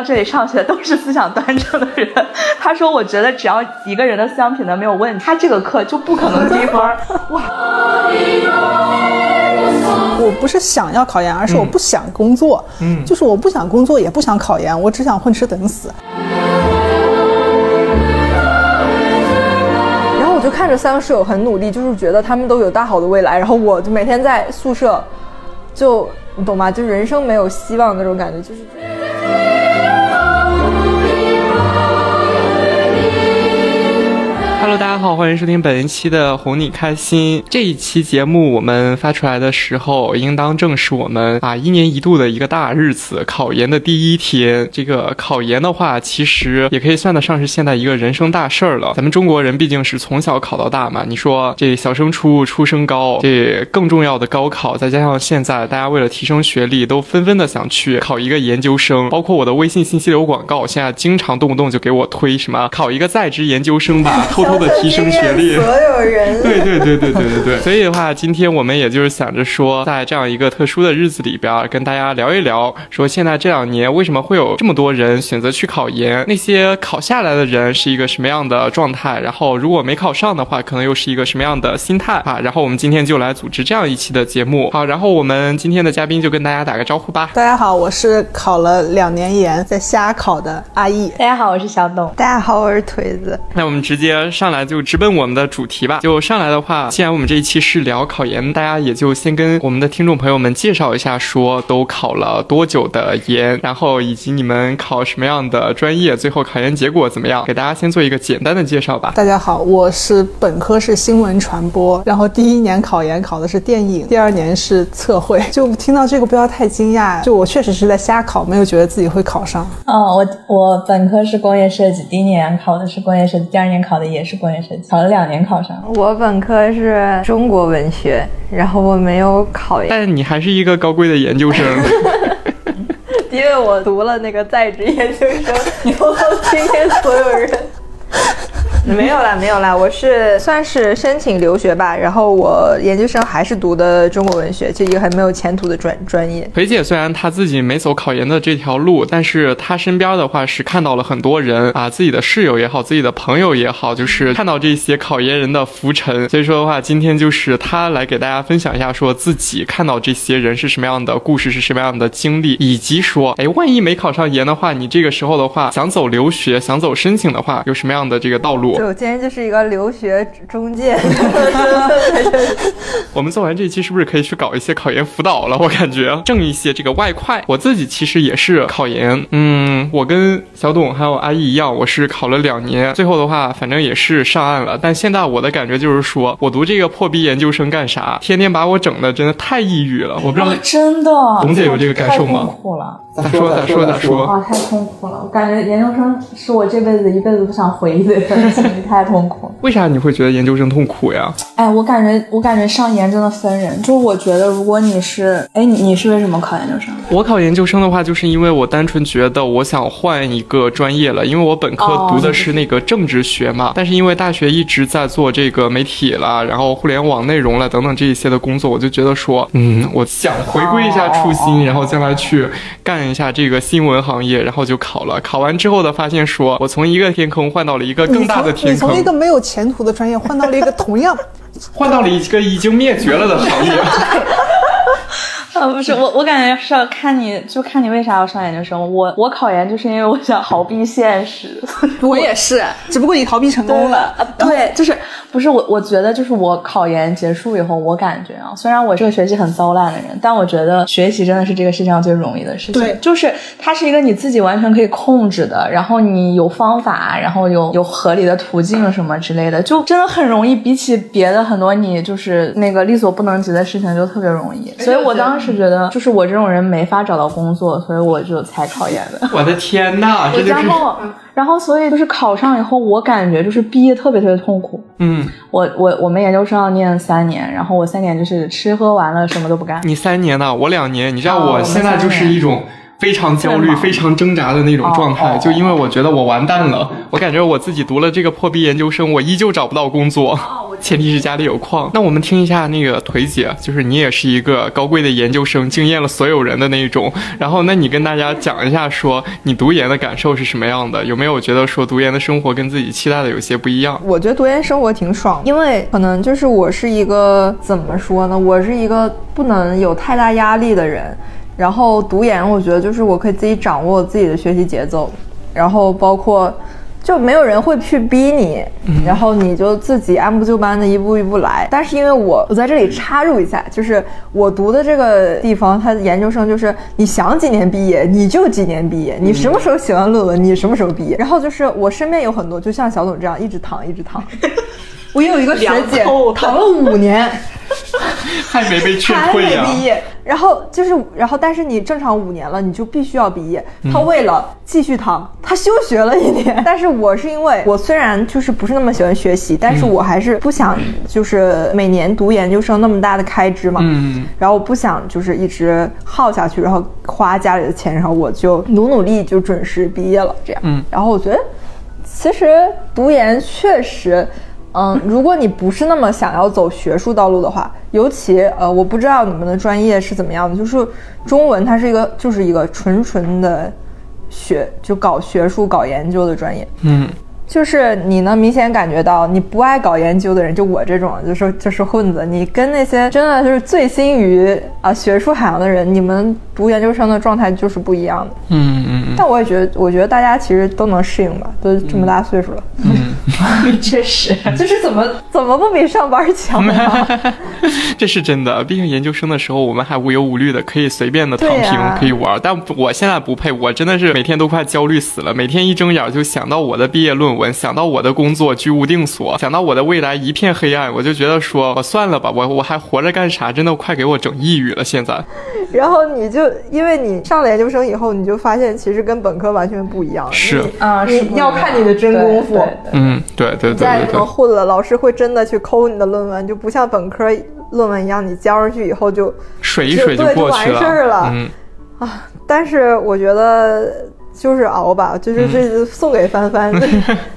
到这里上学都是思想端正的人。他说，我觉得只要一个人的思想品德没有问题，他这个课就不可能低分。哇！我不是想要考研，而是我不想工作。嗯，就是我不想工作，也不想考研，我只想混吃等死。然后我就看着三个室友很努力，就是觉得他们都有大好的未来，然后我就每天在宿舍，就你懂吗？就人生没有希望那种感觉，就是。大家好，欢迎收听本期的哄你开心。这一期节目我们发出来的时候，应当正是我们啊一年一度的一个大日子——考研的第一天。这个考研的话，其实也可以算得上是现在一个人生大事儿了。咱们中国人毕竟是从小考到大嘛，你说这小升初、初升高，这更重要的高考，再加上现在大家为了提升学历，都纷纷的想去考一个研究生。包括我的微信信息流广告，现在经常动不动就给我推什么考一个在职研究生吧，偷。的提升学历，所有人，对对对对对对对。所以的话，今天我们也就是想着说，在这样一个特殊的日子里边，跟大家聊一聊，说现在这两年为什么会有这么多人选择去考研？那些考下来的人是一个什么样的状态？然后如果没考上的话，可能又是一个什么样的心态啊？然后我们今天就来组织这样一期的节目。好，然后我们今天的嘉宾就跟大家打个招呼吧。大家好，我是考了两年研在瞎考的阿易。大家好，我是小董。大家好，我是腿子。那我们直接。上来就直奔我们的主题吧。就上来的话，既然我们这一期是聊考研，大家也就先跟我们的听众朋友们介绍一下，说都考了多久的研，然后以及你们考什么样的专业，最后考研结果怎么样，给大家先做一个简单的介绍吧。大家好，我是本科是新闻传播，然后第一年考研考的是电影，第二年是测绘。就听到这个不要太惊讶，就我确实是在瞎考，没有觉得自己会考上。哦，我我本科是工业设计，第一年考的是工业设计，第二年考的也是。是工业考了两年考上。我本科是中国文学，然后我没有考研。但你还是一个高贵的研究生，因为我读了那个在职研究生，以后今天所有人。没有啦，没有啦，我是算是申请留学吧，然后我研究生还是读的中国文学，就一个很没有前途的专专业。裴姐虽然她自己没走考研的这条路，但是她身边的话是看到了很多人啊，自己的室友也好，自己的朋友也好，就是看到这些考研人的浮沉。所以说的话，今天就是她来给大家分享一下，说自己看到这些人是什么样的故事，是什么样的经历，以及说，哎，万一没考上研的话，你这个时候的话想走留学，想走申请的话，有什么样的这个道路？对，我今天就是一个留学中介。我们做完这一期是不是可以去搞一些考研辅导了？我感觉挣一些这个外快。我自己其实也是考研，嗯，我跟小董还有阿姨一样，我是考了两年，最后的话反正也是上岸了。但现在我的感觉就是说，我读这个破逼研究生干啥？天天把我整的真的太抑郁了。我不知道真的，董姐有这个感受吗？痛苦了。咋说咋说咋说？啊，太痛苦了！我感觉研究生是我这辈子一辈子不想回忆的太痛苦。为啥你会觉得研究生痛苦呀？哎，我感觉我感觉上研真的分人，就是我觉得如果你是，哎，你你是为什么考研究生？我考研究生的话，就是因为我单纯觉得我想换一个专业了，因为我本科读的是那个政治学嘛，但是因为大学一直在做这个媒体了，然后互联网内容了等等这一些的工作，我就觉得说，嗯，我想回归一下初心，然后将来去干一下这个新。新闻行业，然后就考了。考完之后的发现，说我从一个天坑换到了一个更大的天坑。你从一个没有前途的专业换到了一个同样，换到了一个已经灭绝了的行业。啊，不是我，我感觉是要看你就看你为啥要上研究生。我我考研就是因为我想逃避现实。我也是，只不过你逃避成功了。对，就是不是我，我觉得就是我考研结束以后，我感觉啊，虽然我这个学习很糟烂的人，但我觉得学习真的是这个世界上最容易的事情。对，就是它是一个你自己完全可以控制的，然后你有方法，然后有有合理的途径什么之类的，就真的很容易。比起别的很多你就是那个力所不能及的事情，就特别容易。所以我当时。是觉得就是我这种人没法找到工作，所以我就才考研的。我的天呐，这就是。然后，然后，所以就是考上以后，我感觉就是毕业特别特别痛苦。嗯，我我我们研究生要念三年，然后我三年就是吃喝玩乐什么都不干。你三年呢？我两年。你知道我现在就是一种。非常焦虑、非常挣扎的那种状态，就因为我觉得我完蛋了，我感觉我自己读了这个破逼研究生，我依旧找不到工作。前提是家里有矿。那我们听一下那个腿姐，就是你也是一个高贵的研究生，惊艳了所有人的那一种。然后，那你跟大家讲一下，说你读研的感受是什么样的？有没有觉得说读研的生活跟自己期待的有些不一样？我觉得读研生活挺爽，因为可能就是我是一个怎么说呢？我是一个不能有太大压力的人。然后读研，我觉得就是我可以自己掌握自己的学习节奏，然后包括。就没有人会去逼你，然后你就自己按部就班的一步一步来。但是因为我我在这里插入一下，就是我读的这个地方，它的研究生就是你想几年毕业你就几年毕业，你什么时候写完论文你什么时候毕业。然后就是我身边有很多就像小董这样一直躺一直躺，我有一个学姐躺了五年。还没被劝退呀！还没毕业，然后就是，然后但是你正常五年了，你就必须要毕业。他为了继续躺，他休学了一年。但是我是因为我虽然就是不是那么喜欢学习，但是我还是不想就是每年读研究生那么大的开支嘛。嗯。然后我不想就是一直耗下去，然后花家里的钱，然后我就努努力就准时毕业了。这样。嗯。然后我觉得，其实读研确实。嗯，如果你不是那么想要走学术道路的话，尤其呃，我不知道你们的专业是怎么样的，就是中文它是一个就是一个纯纯的学，就搞学术、搞研究的专业。嗯。就是你能明显感觉到，你不爱搞研究的人，就我这种，就是就是混子。你跟那些真的就是醉心于啊学术海洋的人，你们读研究生的状态就是不一样的。嗯嗯嗯。但我也觉得，我觉得大家其实都能适应吧，都这么大岁数了。嗯，确实，就是怎么怎么不比上班强呢？这是真的，毕竟研究生的时候我们还无忧无虑的，可以随便的躺平，可以玩。但我现在不配，我真的是每天都快焦虑死了，每天一睁眼就想到我的毕业论文。想到我的工作居无定所，想到我的未来一片黑暗，我就觉得说，我算了吧，我我还活着干啥？真的快给我整抑郁了。现在，然后你就因为你上了研究生以后，你就发现其实跟本科完全不一样。是啊，你要看你的真功夫。嗯，对对对你。再这么混了，老师会真的去抠你的论文，就不像本科论文一样，你交上去以后就水一水就过去了。嗯啊，但是我觉得。就是熬吧，就是这送给帆帆，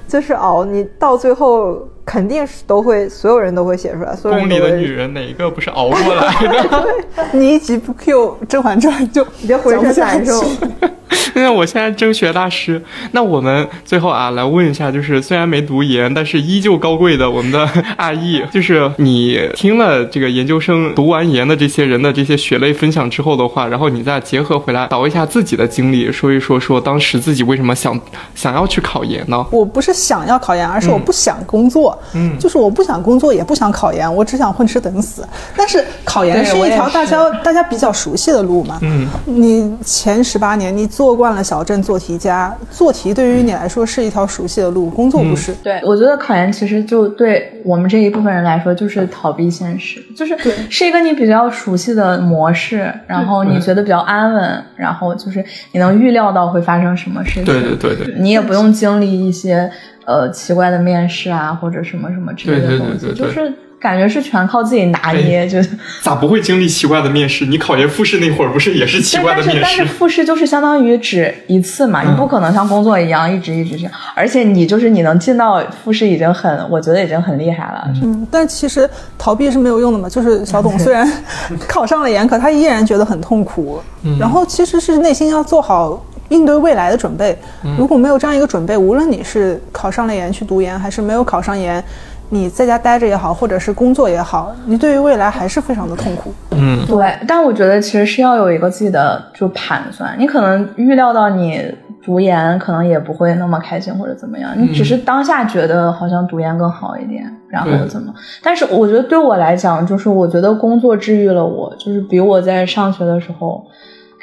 就是 熬。你到最后肯定是都会，所有人都会写出来。宫里的女人哪一个不是熬过来的？你一集不 Q《甄嬛传》就你就浑身难受。那我现在征学大师，那我们最后啊来问一下，就是虽然没读研，但是依旧高贵的我们的 阿易，就是你听了这个研究生读完研的这些人的这些血泪分享之后的话，然后你再结合回来倒一下自己的经历，说一说说当时自己为什么想想要去考研呢？我不是想要考研，而是我不想工作，嗯，就是我不想工作，也不想考研，我只想混吃等死。但是考研是一条大家大家比较熟悉的路嘛，嗯，你前十八年你做。惯了小镇做题家，做题对于你来说是一条熟悉的路，工作不是。对，我觉得考研其实就对我们这一部分人来说，就是逃避现实，就是是一个你比较熟悉的模式，然后你觉得比较安稳，然后就是你能预料到会发生什么事情。对对对对，你也不用经历一些呃奇怪的面试啊，或者什么什么之类的东西，就是。感觉是全靠自己拿捏，就咋不会经历奇怪的面试？你考研复试那会儿不是也是奇怪的面试？但是但是复试就是相当于只一次嘛，你不可能像工作一样一直一直这样。而且你就是你能进到复试已经很，我觉得已经很厉害了。嗯，但其实逃避是没有用的嘛。就是小董虽然 考上了研，可他依然觉得很痛苦。然后其实是内心要做好应对未来的准备。如果没有这样一个准备，无论你是考上了研去读研，还是没有考上研。你在家待着也好，或者是工作也好，你对于未来还是非常的痛苦。嗯，对。但我觉得其实是要有一个自己的就盘算。你可能预料到你读研可能也不会那么开心或者怎么样，你只是当下觉得好像读研更好一点，然后怎么？但是我觉得对我来讲，就是我觉得工作治愈了我，就是比我在上学的时候。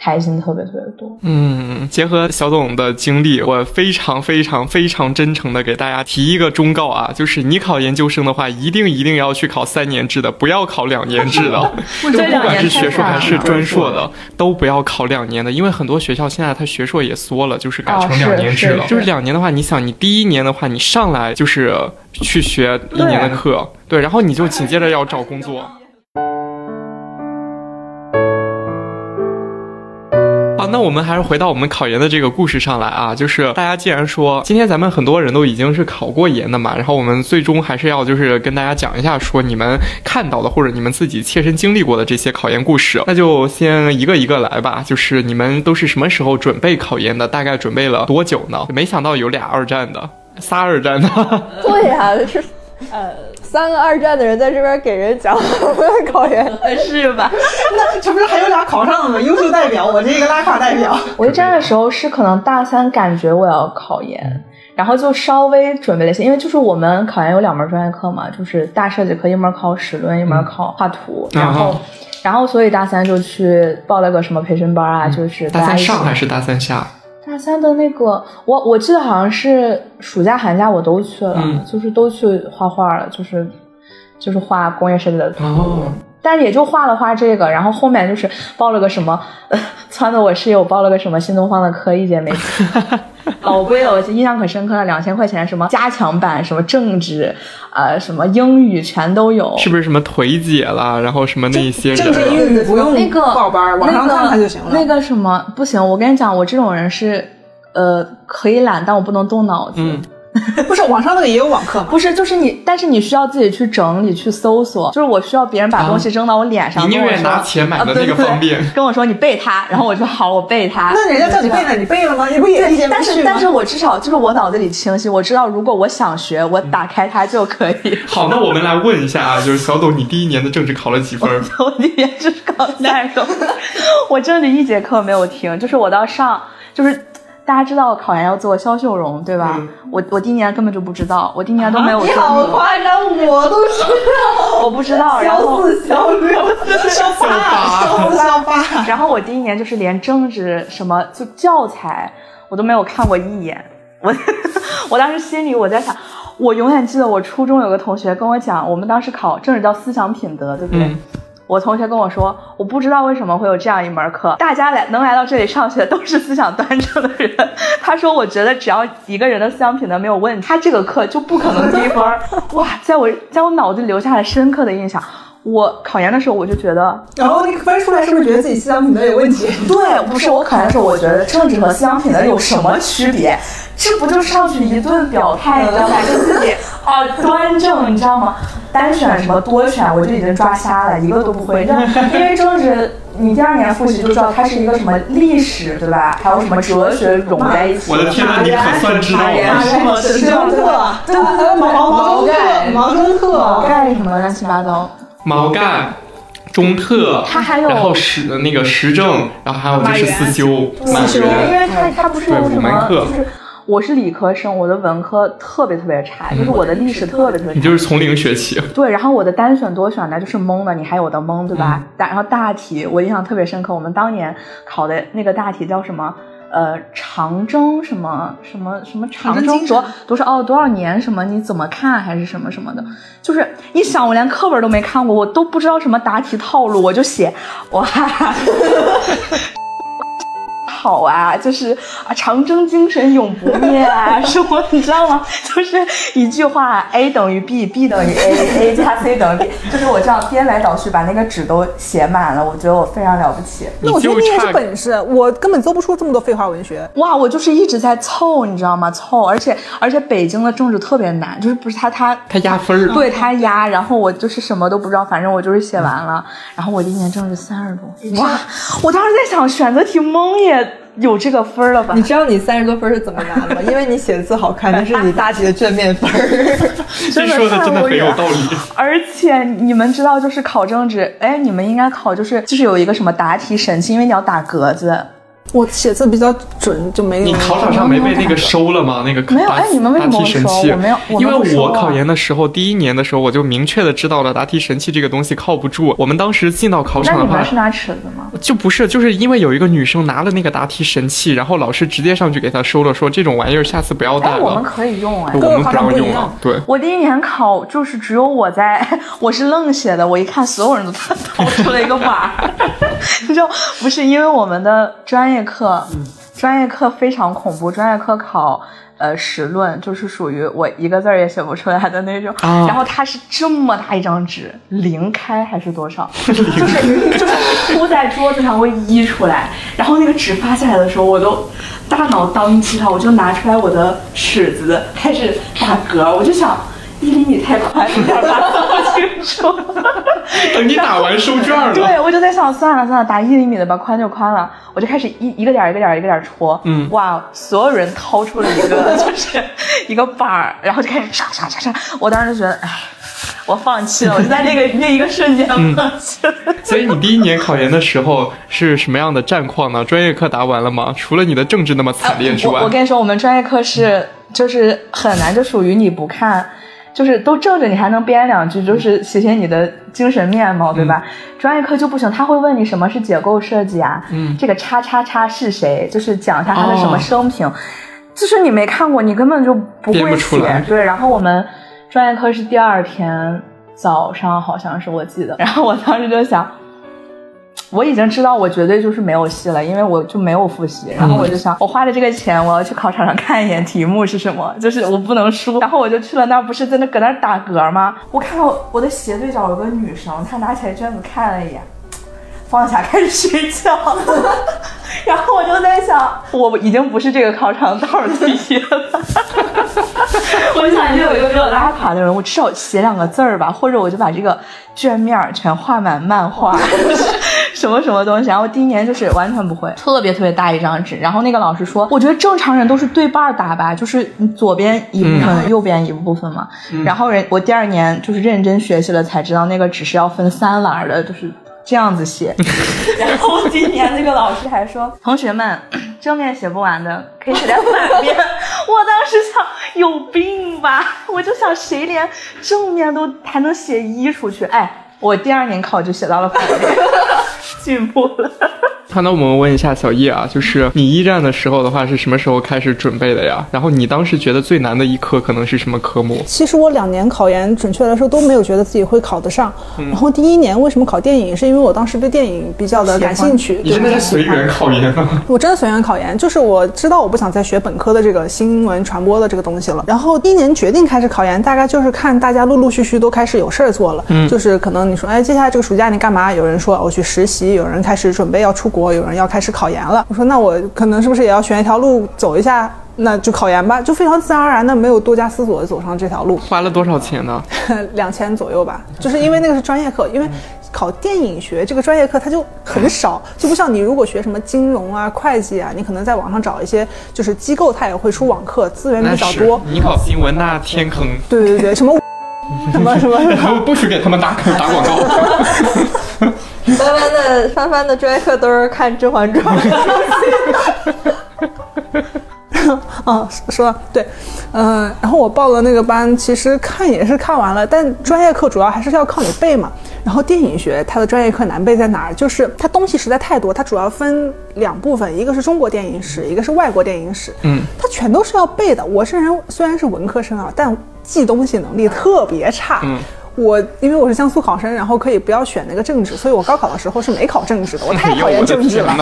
开心特别特别多。嗯，结合小董的经历，我非常非常非常真诚的给大家提一个忠告啊，就是你考研究生的话，一定一定要去考三年制的，不要考两年制的。就不管是学硕还是专硕的，都不要考两年的，因为很多学校现在它学硕也缩了，就是改成两年制了。就是两年的话，你想，你第一年的话，你上来就是去学一年的课，对，然后你就紧接着要找工作。那我们还是回到我们考研的这个故事上来啊，就是大家既然说今天咱们很多人都已经是考过研的嘛，然后我们最终还是要就是跟大家讲一下，说你们看到的或者你们自己切身经历过的这些考研故事，那就先一个一个来吧。就是你们都是什么时候准备考研的？大概准备了多久呢？没想到有俩二战的，仨二战的。对呀、是呃三个二战的人在这边给人讲考研，是吧？那这不是还有俩考上了吗？优秀代表，我这个拉卡代表。我一战的时候是可能大三感觉我要考研，然后就稍微准备了一些，因为就是我们考研有两门专业课嘛，就是大设计课，一门考史论，一门考画图，然后。然后，所以大三就去报了个什么培训班啊，就是大三家上还是大三下？大三的那个，我我记得好像是暑假寒假我都去了，嗯。就是都去画画了，就是就是画工业设计的图。哦。但是也就画了画这个，然后后面就是报了个什么，呃，撺掇我室友报了个什么新东方的科，一节没去，老贵了，我印象可深刻了，两千块钱，什么加强版，什么政治，呃，什么英语全都有，是不是什么腿姐啦，然后什么那些政治？英语不用那个报班，网上看看就行了。那个什么不行，我跟你讲，我这种人是，呃，可以懒，但我不能动脑子。嗯，不是网上那个也有网课吗？不是，就是你，但是你需要自己去整理、去搜索，就是我需要别人把东西扔到我脸上，你宁愿拿钱买的那个啊对对方便 跟我说你背它，然后我就好，我背它。那人家叫你背了，你背了吗？你不也一节没但是？但是我至少就是我脑子里清晰，我知道如果我想学，我打开它就可以。好，那我们来问一下啊，就是小董，你第一年的政治考了几分？我第一年就是考三十多，我政治一节课没有听，就是我到上就是。大家知道考研要做肖秀荣，对吧？嗯我我第一年根本就不知道，我第一年都没有你做，好夸张，我都知道。我不知道。然后四肖六，肖八，肖八，然后我第一年就是连政治什么就教材我都没有看过一眼，我 我当时心里我在想，我永远记得我初中有个同学跟我讲，我们当时考政治叫思想品德，对不对？嗯我同学跟我说，我不知道为什么会有这样一门课，大家来能来到这里上学都是思想端正的人。他说，我觉得只要一个人的思想品德没有问题，他这个课就不可能低分。哇，在我在我脑子里留下了深刻的印象。我考研的时候我就觉得，然后你分出来是不是觉得自己思想品德有问题？对，不是我考研的时候，我觉得政治和思想品德有什么区别？这不就上去一顿表态，你知道吧？就自己啊端正，你知道吗？单选什么多选，我就已经抓瞎了，一个都不会。你知道，因为政治，你第二年复习就知道它是一个什么历史，对吧？还有什么哲学融在一起。我的天呐，你可算知道了。什么？史政课，对对对，毛毛毛中课，毛中毛课，概什么乱七八糟。毛概、中特，它还有然后时的那个时政，然后还有就是思修、思修因。为它它不是有对什么，五门课就是我是理科生，我的文科特别特别差，就是我的历史特别特别差。你就是从零学起，对，然后我的单选多选呢就是蒙的，你还有的蒙，对吧？大、然后大题我印象特别深刻，我们当年考的那个大题叫什么？呃，长征什么什么什么长征多长征精神多少哦多少年什么你怎么看还是什么什么的，就是一想我连课本都没看过，我都不知道什么答题套路，我就写哇。好啊，就是啊，长征精神永不灭啊，什么你知道吗？就是一句话，A 等于 B，B 等于 A，A 加 C 等于 B，就是我这样颠来倒去把那个纸都写满了，我觉得我非常了不起。那我觉得就你也是本事，我根本做不出这么多废话文学。哇，我就是一直在凑，你知道吗？凑，而且而且北京的政治特别难，就是不是他他他压分儿。对他压，然后我就是什么都不知道，反正我就是写完了，然后我一年政治三十多，哇！我当时在想，选择题蒙也有这个分儿了吧你？知道你三十多分是怎么拿的吗？因为你写字好看，那是你大题的卷面分儿。这说的真的很有道理。而且你们知道，就是考政治，哎，你们应该考就是就是有一个什么答题神器，因为你要打格子。我写字比较准，就没有。你考场上没被那个收了吗？那个答没有哎你们为什么神器收我没有因为我考研的时候，第一年的时候我就明确的知道了答题神器这个东西靠不住。我们当时进到考场的话你们，是拿尺子吗？就不是，就是因为有一个女生拿了那个答题神器，然后老师直接上去给她收了，说这种玩意儿下次不要带了，我们。可以用哎。我们不让用了对。我第一年考就是只有我在，我是愣写的，我一看所有人都 掏出了一个码儿，你知道不是因为我们的专业课。专业课非常恐怖，专业课考呃史论就是属于我一个字儿也写不出来的那种。啊然后它是这么大一张纸，零开还是多少？就是就是铺在桌子上会溢出来，然后那个纸发下来的时候，我都大脑当机了，我就拿出来我的尺子开始打嗝，我就想。一厘米太宽，有点把不清楚。等你打完收卷了，对，我就在想，算了算了，打一厘米的吧，宽就宽了。我就开始一一个点儿一个点儿一个点儿戳，嗯哇，所有人掏出了一个 就是一个板儿，然后就开始刷刷刷刷。我当时就觉得，哎，我放弃了，我就在那个那一个瞬间放弃了。所以你第一年考研的时候是什么样的战况呢？专业课答完了吗？除了你的政治那么惨烈之外，我我跟你说，我们专业课是就是很难，就属于你不看。就是都正着，你还能编两句，就是写写你的精神面貌，对吧？专业课就不行，他会问你什么是结构设计啊？嗯这个叉叉叉是谁？就是讲一下他的什么哦生平。就是你没看过，你根本就不会写。对，然后我们专业课是第二天早上，好像是我记得，然后我当时就想。我已经知道我绝对就是没有戏了，因为我就没有复习。然后我就想，我花了这个钱，我要去考场上看一眼题目是什么，就是我不能输。然后我就去了那儿，不是在那搁那儿打嗝吗？我看到我的斜对角有个女生，她拿起来卷子看了一眼，放下开始睡觉。然后我就在想，我已经不是这个考场倒数第一了。我就想，就有一个比我拉垮的人，我至少写两个字儿吧，或者我就把这个卷面儿全画满漫画，什么什么东西。然后第一年就是完全不会，特别特别大一张纸。然后那个老师说，我觉得正常人都是对半儿打吧，就是你左边一部分，右边一部分嘛。然后人我第二年就是认真学习了，才知道那个纸是要分三栏儿的，就是。这样子写，然后今年那个老师还说，同学们正面写不完的可以写在反面。我当时想有病吧，我就想谁连正面都还能写一出去？哎，我第二年考就写到了反面，进步了。好，那我们问一下小叶啊，就是你一战的时候的话是什么时候开始准备的呀？然后你当时觉得最难的一科可能是什么科目？其实我两年考研，准确来说都没有觉得自己会考得上。嗯然后第一年为什么考电影，是因为我当时对电影比较的感兴趣，你对那个是不是随缘考研吗？我真的随缘考研，就是我知道我不想再学本科的这个新闻传播的这个东西了。然后第一年决定开始考研，大概就是看大家陆陆续续都开始有事儿做了，嗯，就是可能你说，哎，接下来这个暑假你干嘛？有人说我去实习，有人开始准备要出国，有人要开始考研了。我说那我可能是不是也要选一条路走一下？那就考研吧，就非常自然而然的，没有多加思索的走上这条路。花了多少钱呢？两千左右吧，就是因为那个是专业课，因为考电影学这个专业课它就很少，就不像你如果学什么金融啊、会计啊，你可能在网上找一些就是机构，它也会出网课，资源比较多。你考新闻那天坑，对对对，什么什么什么什么，不许给他们打打广告。翻翻的翻翻的专业课都是看《甄嬛传》啊，说对，嗯、然后我报了那个班，其实看也是看完了，但专业课主要还是要靠你背嘛。然后电影学它的专业课难背在哪儿？就是它东西实在太多，它主要分两部分，一个是中国电影史，一个是外国电影史。嗯，它全都是要背的。我这人虽然是文科生啊，但记东西能力特别差。嗯。我因为我是江苏考生，然后可以不要选那个政治，所以我高考的时候是没考政治的。我太 讨厌政治了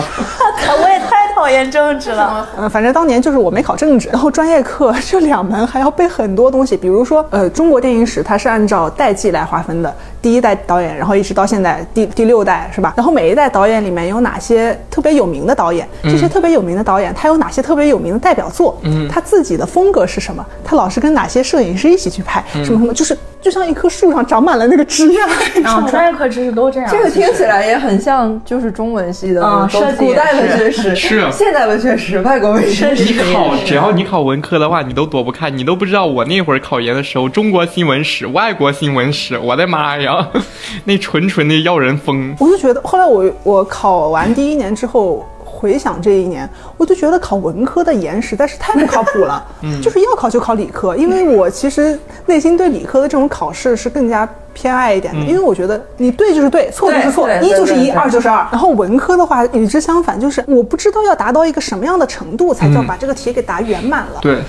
我也太讨厌政治了。嗯，反正当年就是我没考政治，然后专业课这两门还要背很多东西，比如说，呃，中国电影史它是按照代际来划分的，第一代导演，然后一直到现在第第六代是吧？然后每一代导演里面有哪些特别有名的导演？这些特别有名的导演，他有哪些特别有名的代表作？嗯，他自己的风格是什么？他老是跟哪些摄影师一起去拍？什么什么，就是就像一棵树上长满了那个枝桠。你知道嗯，吗专业课知识都这样。这个听起来也很像，就是中文系的嗯都设计也古代文学是史、是啊现代文学史、外国文学史。你考只要你考文科的话，你都躲不开，你都不知道我那会儿考研的时候，中国新闻史、外国新闻史，我的妈呀，那纯纯的要人疯。我就觉得，后来我我考完第一年之后，回想这一年，我就觉得考文科的研实在是太不靠谱了。嗯，就是要考就考理科，因为我其实内心对理科的这种考试是更加偏爱一点的，因为我觉得你对就是对，错就是错，一就是一，二就是二。然后文科的话与之相反，就是我不知道要达到一个什么样的程度才叫把这个题给答圆满了。对，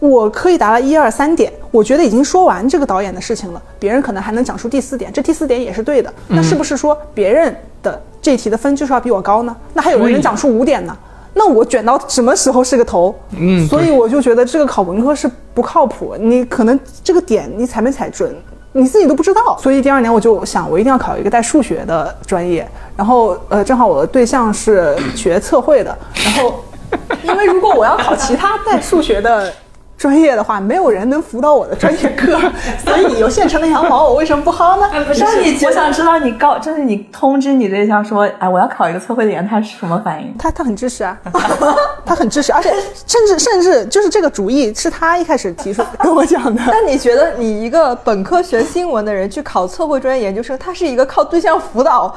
我可以答到一二三点，我觉得已经说完这个导演的事情了，别人可能还能讲出第四点，这第四点也是对的，那是不是说别人的这题的分就是要比我高呢？那还有人能讲出五点呢？那我卷到什么时候是个头？嗯所以我就觉得这个考文科是不靠谱，你可能这个点你踩没踩准，你自己都不知道。所以第二年我就想，我一定要考一个带数学的专业。然后呃，正好我的对象是学测绘的，然后 因为如果我要考其他带数学的。专业的话，没有人能辅导我的专业课，所以有现成的羊毛，我为什么不薅呢？不是你，我想知道你告，就是你通知你对象说，哎，我要考一个测绘的研，他是什么反应？他他很支持啊，他很支持，而且甚至甚至就是这个主意是他一开始提出跟我讲的。那你觉得你一个本科学新闻的人去考测绘专业研究生，他是一个靠对象辅导，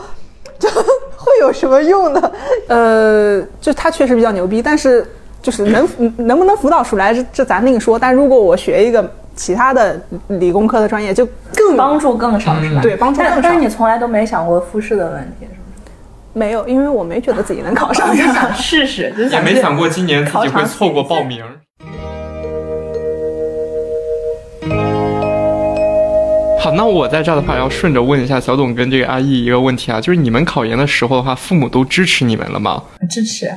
就会有什么用呢？呃，就他确实比较牛逼，但是就是能能不能辅导出来，这这咱另说。但如果我学一个其他的理工科的专业，就更帮助更少是吧？对帮助更少但但是你从来都没想过复试的问题，是吗？没有，因为我没觉得自己能考上就想试试，就是也想没想过今年自己会错过报名。好，那我在这儿的话，要顺着问一下小董跟这个阿易一个问题啊，就是你们考研的时候的话，父母都支持你们了吗？支持。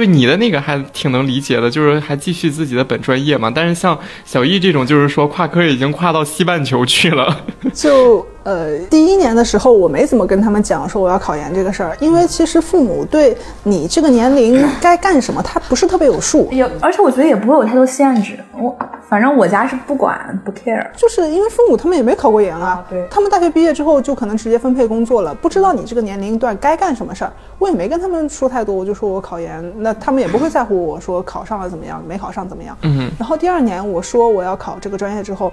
对你的那个还挺能理解的，就是还继续自己的本专业嘛。但是像小易这种，就是说跨科已经跨到西半球去了。就呃，第一年的时候，我没怎么跟他们讲说我要考研这个事儿，因为其实父母对你这个年龄该干什么，他不是特别有数。也，而且我觉得也不会有太多限制。我反正我家是不管不 care。就是因为父母他们也没考过研啊，对他们大学毕业之后就可能直接分配工作了，不知道你这个年龄段该干什么事儿。我也没跟他们说太多，我就说我考研，那他们也不会在乎我说考上了怎么样，没考上怎么样。嗯，然后第二年我说我要考这个专业之后，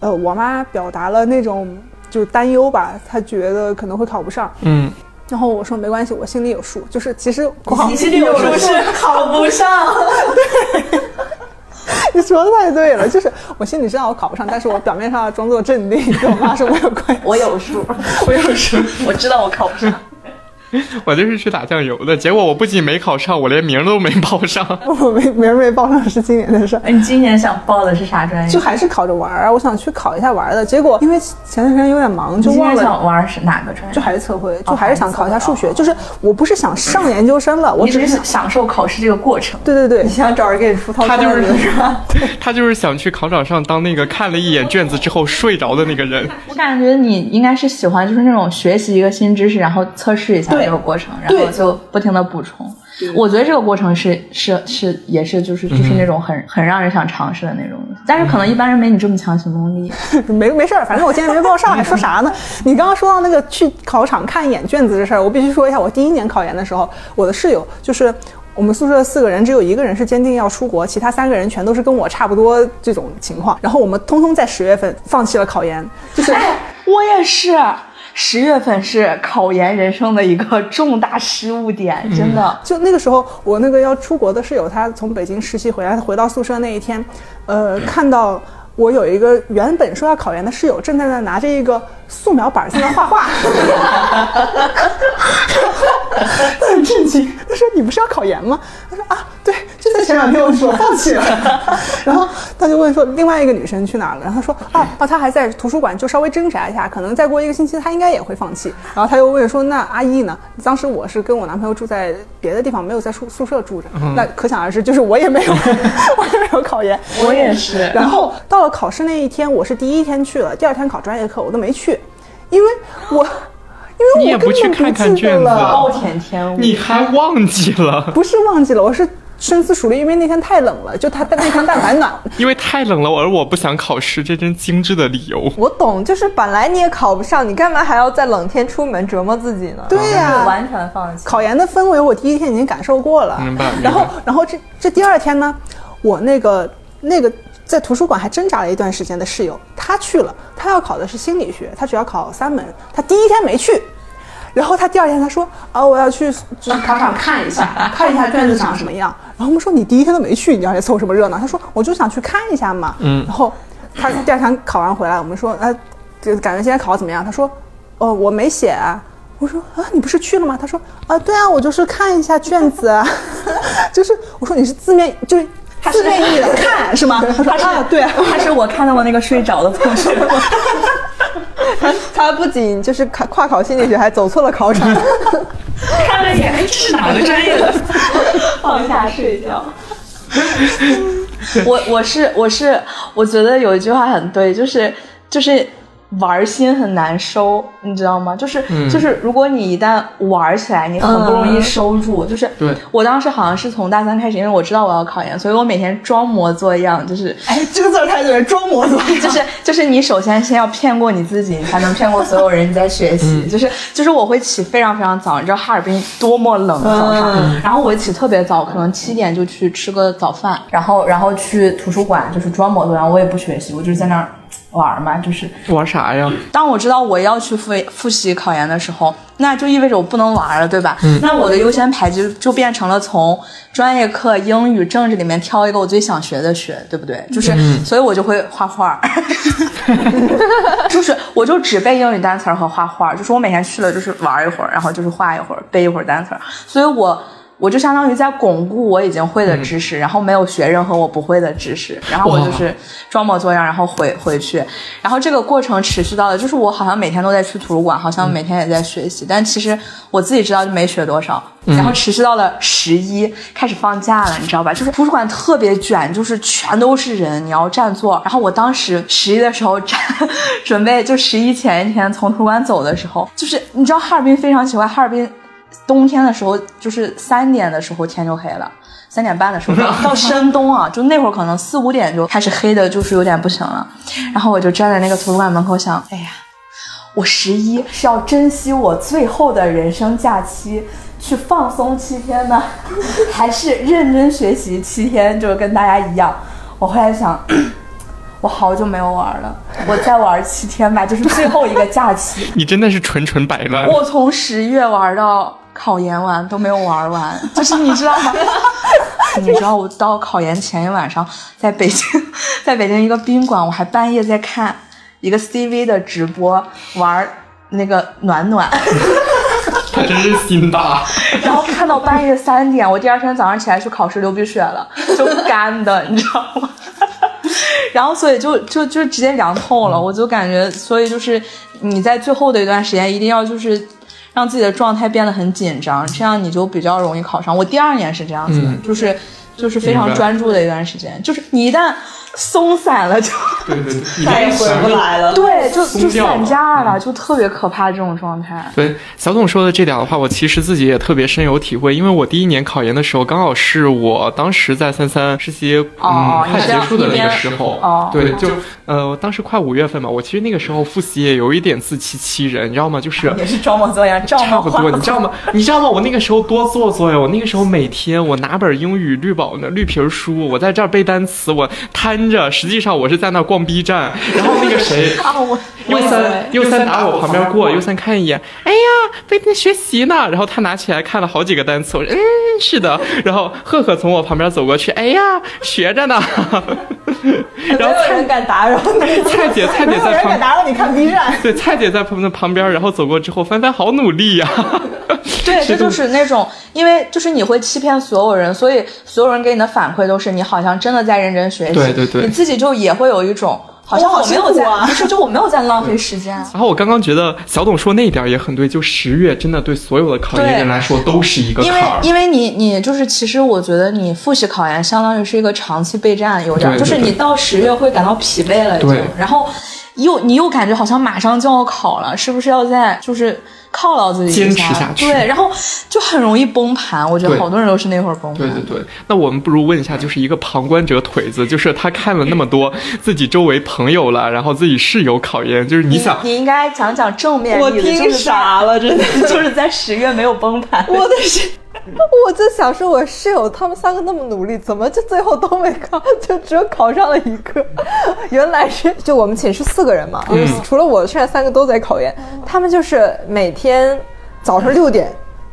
呃，我妈表达了那种就是担忧吧，他觉得可能会考不上。嗯，然后我说没关系，我心里有数，就是其实你心里有数是考不上，对 你说的太对了，就是我心里知道我考不上，但是我表面上要装作镇定，跟我妈说没有关系。我有数，我有数，我知道我考不上。我就是去打酱油的，结果我不仅没考上，我连名都没报上。我没名儿没报上是今年的事儿。哎，你今年想报的是啥专业？就还是考着玩儿啊，我想去考一下玩儿的，结果因为前段时间有点忙，就你今忘了，年想玩是哪个专业？就还是测绘，就还是想考一下数学。哦就是我不是想上研究生了，我只是是想，享受考试这个过程。对对对你，想找人给你出套他就是卷子是吧？他就是想去考场上当那个看了一眼卷子之后睡着的那个人。我感觉你应该是喜欢就是那种学习一个新知识，然后测试一下对这个过程，然对后就不停的补充。我觉得这个过程是是是也是就是就是那种很很让人想尝试的那种，但是可能一般人没你这么强行动力。没没事儿，反正我今年没报上，还说啥呢？你刚刚说到那个去考场看一眼卷子这事儿，我必须说一下，我第一年考研的时候，我的室友就是。我们宿舍四个人，只有一个人是坚定要出国，其他三个人全都是跟我差不多这种情况。然后我们通通在十月份放弃了考研，就是哎，我也是。十月份是考研人生的一个重大失误点，真的。就那个时候，我那个要出国的室友，他从北京实习回来，他回到宿舍那一天，呃，看到我有一个原本说要考研的室友，正在那拿着一个素描板在那画画，他很震惊。他说：“你不是要考研吗？”他说：“啊，对，就在前两天我说放弃了。”然后他就问说：“另外一个女生去哪儿了？”然后他说：“啊啊，她还在图书馆，就稍微挣扎一下，可能再过一个星期她应该也会放弃。”然后他又问说：“那阿姨呢？当时我是跟我男朋友住在别的地方，没有在宿宿舍住着，那可想而知，就是我也没有，我也没有考研。”我也是。然后到了考试那一天，我是第一天去了，第二天考专业课我都没去，因为我因为我你也不根本去看看记得卷子了暴殄天物。你还忘记了？不是忘记了，我是深思熟虑，因为那天太冷了，就他那天但凡暖，因为太冷了，而我不想考试，这真精致的理由。我懂，就是本来你也考不上，你干嘛还要在冷天出门折磨自己呢？对呀、完全放弃。考研的氛围我第一天已经感受过了，明白明白然后，然后这这第二天呢，我那个那个在图书馆还挣扎了一段时间的室友，他去了，他要考的是心理学，他只要考三门，他第一天没去。然后他第二天他说啊，我要去就是考场看一下，看一下卷子长什么样。然后我们说你第一天都没去，你要来凑什么热闹？他说我就想去看一下嘛。嗯然后他第二天考完回来，我们说啊，就感觉今天考的怎么样？他说哦，我没写啊。我说啊，你不是去了吗？他说啊，对啊，我就是看一下卷子啊，就是我说你是字面就是字面意义的看是吗？他说啊，对啊，他是我看到了那个睡着的同学，他他不仅就是跨跨考心理学，还走错了考场。看了眼，这是哪个专业的？放下睡觉。我我是我是，我觉得有一句话很对，就是就是。玩心很难收，你知道吗？就是就是，如果你一旦玩起来，你很不容易收住。就是我当时好像是从大三开始，因为我知道我要考研，所以我每天装模作样，就是哎，这个字太对了，装模作样。就 是就是，你首先先要骗过你自己，你才能骗过所有人。你在学习，就是就是我会起非常非常早，你知道哈尔滨多么冷早上，然后我起特别早，可能七点就去吃个早饭，然后然后去图书馆，就是装模作样，我也不学习，我就是在那儿。玩嘛，就是玩啥呀？当我知道我要去复复习考研的时候，那就意味着我不能玩了，对吧？嗯。那我的优先排就就变成了从专业课英语、政治里面挑一个我最想学的学，对不对？就是，所以我就会画画。就是我就只背英语单词和画画，就是我每天去了就是玩一会儿，然后就是画一会儿，背一会儿单词。所以我。我就相当于在巩固我已经会的知识，然后没有学任何我不会的知识，然后我就是装模作样，然后回回去，然后这个过程持续到了，就是我好像每天都在去图书馆，好像每天也在学习，但其实我自己知道就没学多少，然后持续到了十一开始放假了，你知道吧？就是图书馆特别卷，就是全都是人，你要占座。然后我当时十一的时候站，准备就十一前一天从图书馆走的时候，就是你知道哈尔滨非常奇怪，哈尔滨。冬天的时候，就是三点的时候天就黑了，三点半的时候 到深冬啊，就那会儿可能四五点就开始黑的，就是有点不行了。然后我就站在那个图书馆门口想，哎呀，我十一是要珍惜我最后的人生假期去放松七天呢，还是认真学习七天，就是跟大家一样？我后来想，我好久没有玩了，我再玩七天吧，就是最后一个假期。你真的是纯纯摆烂。我从十月玩到。考研完都没有玩完，就是你知道吗？你知道我到考研前一晚上，在北京，在北京一个宾馆，我还半夜在看一个 CV 的直播，玩那个暖暖。他真是心大。然后看到半夜三点，我第二天早上起来去考试流鼻血了，就干的，你知道吗？然后所以就就就直接凉透了，我就感觉，所以就是你在最后的一段时间一定要就是。让自己的状态变得很紧张，这样你就比较容易考上。我第二年是这样子的，就是就是非常专注的一段时间，就是你一旦。松散了就对对对再也回不来了。对，就就散架了，就特别可怕这种状态。对，小董说的这点的话，我其实自己也特别深有体会，因为我第一年考研的时候，刚好是我当时在三三实习，嗯，快结束的那个时候。哦。对，就呃，当时快五月份嘛，我其实那个时候复习也有一点自欺欺人，你知道吗？就是也是装模作样，差不多，你知道吗？你知道吗？我那个时候多做作呀！我那个时候每天我拿本英语绿宝的绿皮书，我在这儿背单词，我摊。着，实际上我是在那逛 B 站，然后那个谁，优三优三打我旁边过，优三看一眼，哎呀，在那学习呢。然后他拿起来看了好几个单词，我说嗯是的。然后赫赫从我旁边走过去，哎呀，学着呢。然后蔡敢打扰你，蔡姐蔡姐在旁边打扰你看 B 站，对，蔡姐在旁旁边，然后走过之后，帆帆好努力呀。对，这就是那种，因为就是你会欺骗所有人，所以所有人给你的反馈都是你好像真的在认真学习。对对对，你自己就也会有一种好像我没有在，不是就我没有在浪费时间。然后我刚刚觉得小董说那一点也很对，就十月真的对所有的考研人来说都是一个坎儿。因为因为你你就是其实我觉得你复习考研相当于是一个长期备战，有点就是你到十月会感到疲惫了，对，然后又你又感觉好像马上就要考了，是不是要在就是。犒劳自己坚持下去，对，然后就很容易崩盘。我觉得好多人都是那会儿崩盘。对对对，那我们不如问一下，就是一个旁观者腿子，就是他看了那么多 自己周围朋友了，然后自己室友考研，就是你想，你应该讲讲正面。我听傻了，真的，就是在十月没有崩盘。我的是。我就想说，我室友他们三个那么努力，怎么就最后都没考，就只有考上了一个？原来是就我们寝室四个人嘛，除了我，剩下三个都在考研。他们就是每天早上六点，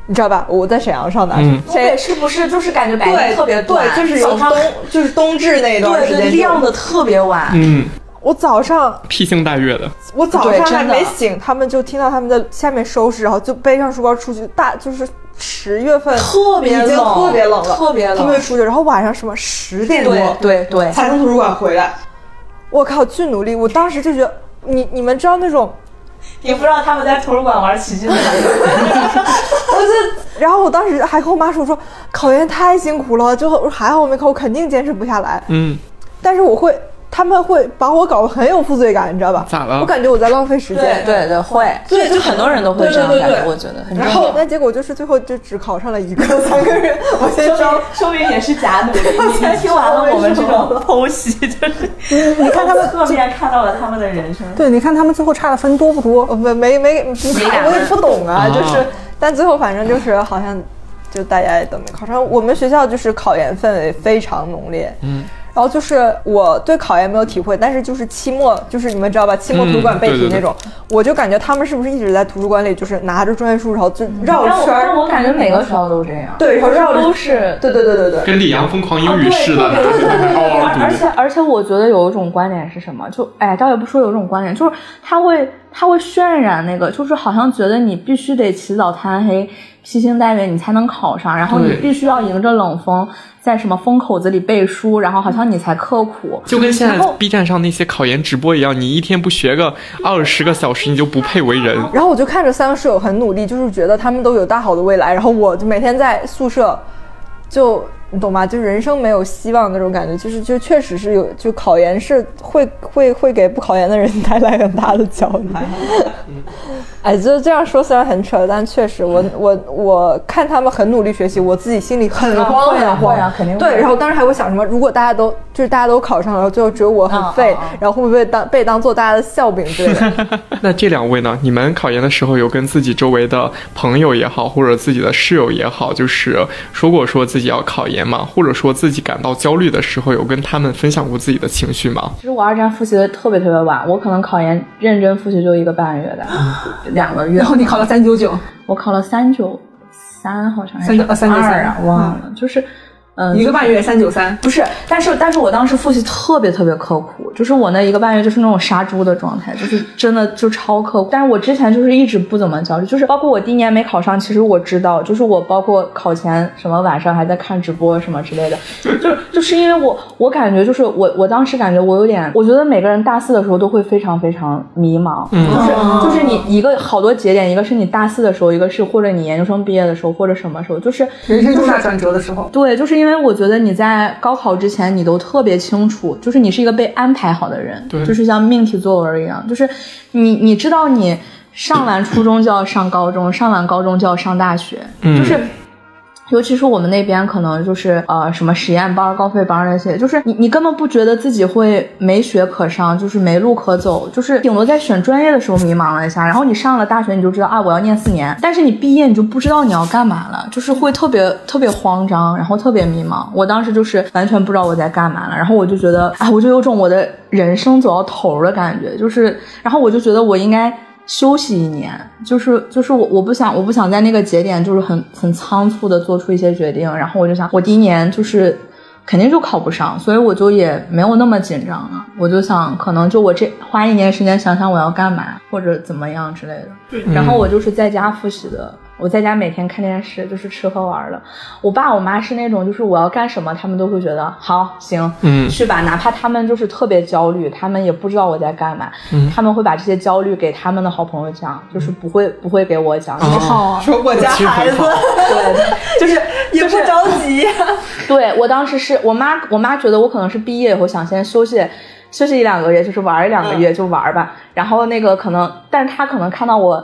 你知道吧？我在沈阳上的，谁是不是就是感觉白天特别短？对，就是有冬，就是冬至那段时间亮的特别晚。嗯，我早上披星戴月的，我早上还没醒，他们就听到他们在下面收拾，然后就背上书包出去，大就是。十月份特别冷，特别冷了，特别冷。他们出去，然后晚上什么十点多，对对，才从图书馆回来。我靠，巨努力！我当时就觉得，你你们知道那种，你不知道他们在图书馆玩奇迹的感觉。我就，然后我当时还跟我妈说，我说考研太辛苦了，就还好我没考，我肯定坚持不下来。嗯，但是我会，他们会把我搞得很有负罪感，你知道吧？咋了我感觉我在浪费时间。对对会，对就很多人都会这样对对对感觉，我觉得很然后正常。那结果就是最后就只考上了一个三个人，我先说招说明也是假努力。你听完了我们这种剖析，就是你看他们侧面看到了他们的人生。对，你看他们最后差的分多不多？没没没我也不懂啊，啊就是，但最后反正就是好像就大家也都没考上。我们学校就是考研氛围非常浓烈，嗯，然后就是我对考研没有体会，但是就是期末，就是你们知道吧，期末图书馆背嗯对对对题那种，我就感觉他们是不是一直在图书馆里就是拿着专业书，然后就绕圈儿但，我感觉每个学校都这样，对，然后绕都是对对对对对，跟李阳疯狂英语似的，对对对对对而且而且我觉得有一种观点是什么？就哎，倒也不说有一种观点，就是他会他会渲染那个，就是好像觉得你必须得起早贪黑、披星戴月，你才能考上，然后你必须要迎着冷风，在什么风口子里背书，然后好像你才刻苦。就跟现在 B 站上那些考研直播一样，你一天不学个二十个小时，你就不配为人。然后我就看着三个室友很努力，就是觉得他们都有大好的未来，然后我就每天在宿舍，就你懂吗？就人生没有希望那种感觉，就是就确实是有，就考研是会会会给不考研的人带来很大的焦虑。哎，就这样说虽然很扯，但确实我我我看他们很努力学习，我自己心里很慌很慌会啊肯定会对，然后当时还会想什么，如果大家都就是大家都考上了，最后只有我很废，然后会不会当被当做大家的笑柄之类的？那这两位呢？你们考研的时候有跟自己周围的朋友也好，或者自己的室友也好，就是说过说自己要考研吗？或者说自己感到焦虑的时候，有跟他们分享过自己的情绪吗？其实我二战复习的特别特别晚，我可能考研认真复习就一个半月的，两个月。然后你考了三九九，我考了三九三，好像还是三九呃三九三二啊，忘了，就是嗯，一个半月三九三。不是，但是但是我当时复习特别特别刻苦，就是我那一个半月就是那种杀猪的状态，就是真的就超刻苦。但是我之前就是一直不怎么焦虑，就是包括我第一年没考上，其实我知道，就是我包括考前什么晚上还在看直播什么之类的，就是 就是因为我我感觉就是我我当时感觉我有点，我觉得每个人大四的时候都会非常非常迷茫，嗯就是就是你一个好多节点，一个是你大四的时候，一个是或者你研究生毕业的时候，或者什么时候，就是人生重大转折的时候，对，就是因为我觉得你在高考之前，你都特别清楚，就是你是一个被安排好的人，就是像命题作文一样，就是你你知道你上完初中就要上高中，上完高中就要上大学，嗯就是。尤其是我们那边可能就是呃什么实验班、高费班那些，就是你你根本不觉得自己会没学可上，就是没路可走，就是顶多在选专业的时候迷茫了一下，然后你上了大学你就知道啊我要念四年，但是你毕业你就不知道你要干嘛了，就是会特别特别慌张，然后特别迷茫。我当时就是完全不知道我在干嘛了，然后我就觉得啊我就有种我的人生走到头的感觉，就是然后我就觉得我应该。休息一年，就是就是我我不想我不想在那个节点就是很很仓促的做出一些决定，然后我就想我第一年就是肯定就考不上，所以我就也没有那么紧张了，我就想可能就我这花一年时间想想我要干嘛或者怎么样之类的，然后我就是在家复习的。我在家每天看电视，就是吃喝玩乐。我爸我妈是那种，就是我要干什么，他们都会觉得好行，嗯去吧。哪怕他们就是特别焦虑，他们也不知道我在干嘛，嗯他们会把这些焦虑给他们的好朋友讲，就是不会不会给我讲。就是 说我家孩子对，就是也不着急。对我当时是我妈，我妈觉得我可能是毕业以后想先休息。休息一两个月，就是玩一两个月就玩吧。然后那个可能，但是她可能看到我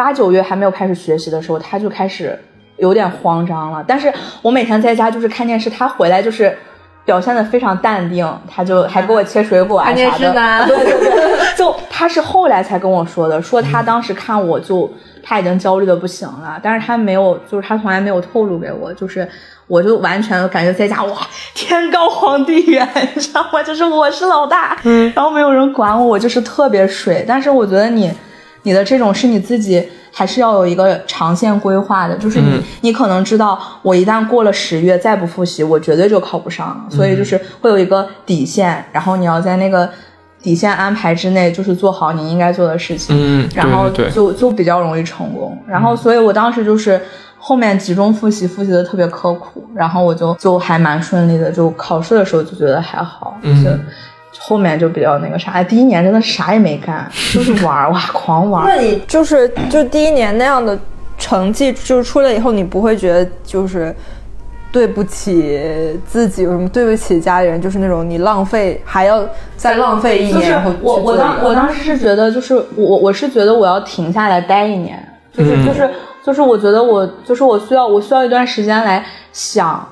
八九月还没有开始学习的时候，他就开始有点慌张了。但是我每天在家就是看电视，他回来就是表现的非常淡定，他就还给我切水果啊看电啥的。视呢对对对，就他是后来才跟我说的，说他当时看我就他已经焦虑的不行了，但是他没有，就是他从来没有透露给我，就是我就完全感觉在家哇天高皇帝远，你知道吗？就是我是老大，嗯，然后没有人管我，我就是特别水。但是我觉得你你的这种是你自己还是要有一个长线规划的，就是你、嗯。你可能知道，我一旦过了十月再不复习，我绝对就考不上了，所以就是会有一个底线，然后你要在那个底线安排之内，就是做好你应该做的事情，嗯，然后就就比较容易成功。然后，所以我当时就是后面集中复习，复习的特别刻苦，然后我就就还蛮顺利的，就考试的时候就觉得还好，嗯。就后面就比较那个啥。哎，第一年真的啥也没干，就是玩儿哇，狂玩儿。那你就是就第一年那样的成绩，就是出来以后，你不会觉得就是对不起自己，有什么对不起家里人，就是那种你浪费还要再浪费一就是年，我我当我当时是觉得，就是我我是觉得我要停下来待一年，就是、嗯就是就是我觉得我就是我需要我需要一段时间来想，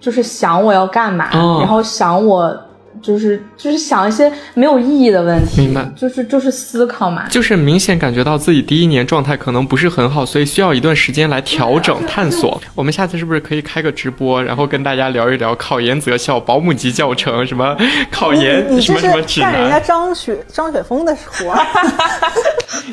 就是想我要干嘛，哦然后想我就是就是想一些没有意义的问题，明白就是就是思考嘛。就是明显感觉到自己第一年状态可能不是很好，所以需要一段时间来调整探索。我们下次是不是可以开个直播，然后跟大家聊一聊考研择校、保姆级教程、什么 考研什么什么指南干人家？张雪张雪峰的活儿，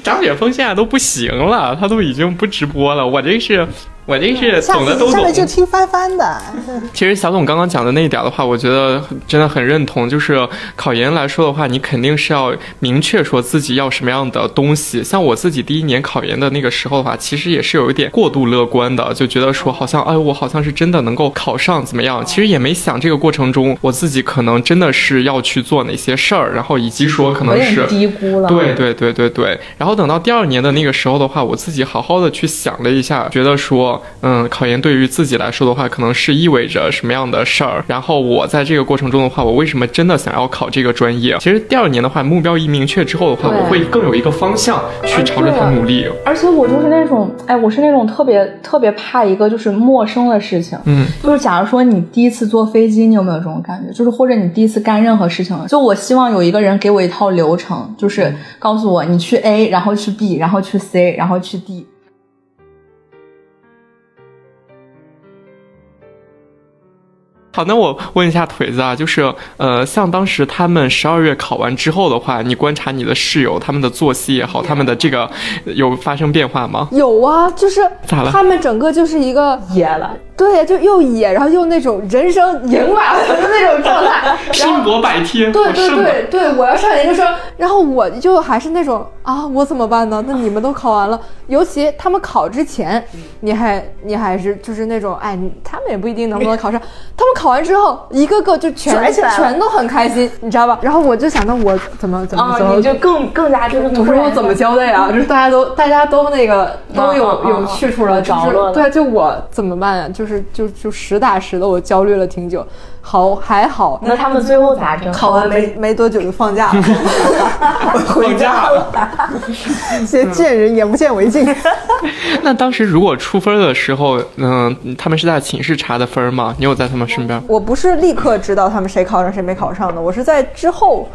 张雪峰现在都不行了，他都已经不直播了。我这是。我这是懂的都懂下面。就听帆帆的。其实小董刚刚讲的那一点的话，我觉得真的很认同。就是考研来说的话，你肯定是要明确说自己要什么样的东西。像我自己第一年考研的那个时候的话，其实也是有一点过度乐观的，就觉得说好像哎，我好像是真的能够考上怎么样？其实也没想这个过程中我自己可能真的是要去做哪些事儿，然后以及说可能是低估了，对对对对对。然后等到第二年的那个时候的话，我自己好好的去想了一下，觉得说，嗯，考研对于自己来说的话，可能是意味着什么样的事儿。然后我在这个过程中的话，我为什么真的想要考这个专业？其实第二年的话，目标一明确之后的话，我会更有一个方向去朝着它努力。而且我就是那种，哎，我是那种特别特别怕一个就是陌生的事情。嗯，就是假如说你第一次坐飞机，你有没有这种感觉？就是或者你第一次干任何事情，就我希望有一个人给我一套流程，就是告诉我你去 A，然后去 B，然后去 C，然后去 D。好，那我问一下腿子啊，就是呃，像当时他们十二月考完之后的话，你观察你的室友他们的作息也好，他们的这个有发生变化吗？有啊，就是咋了？他们整个就是一个野了，对，就又野，然后又那种人生赢满了的那种状态，然拼。搏百天，对对对对，我要上研究生，然后我就还是那种啊，我怎么办呢？那你们都考完了，尤其他们考之前，你还你还是就是那种，哎，他们也不一定能不能考上，他们考完之后，一个个就全拽起来全都很开心，你知道吧？然后我就想到我怎么怎么怎么，啊你就更更加就是我说我怎么交代啊？就是大家都大家都那个都有有去处了，就是着落了对，就我怎么办呀？就是就就实打实的，我焦虑了挺久。好还好，那他们最后咋整？考完没没多久就放假了，我回家了。这些见人眼不见为净。那当时如果出分的时候，嗯、他们是在寝室查的分吗？你有在他们身边？我不是立刻知道他们谁考上谁没考上的，我是在之后，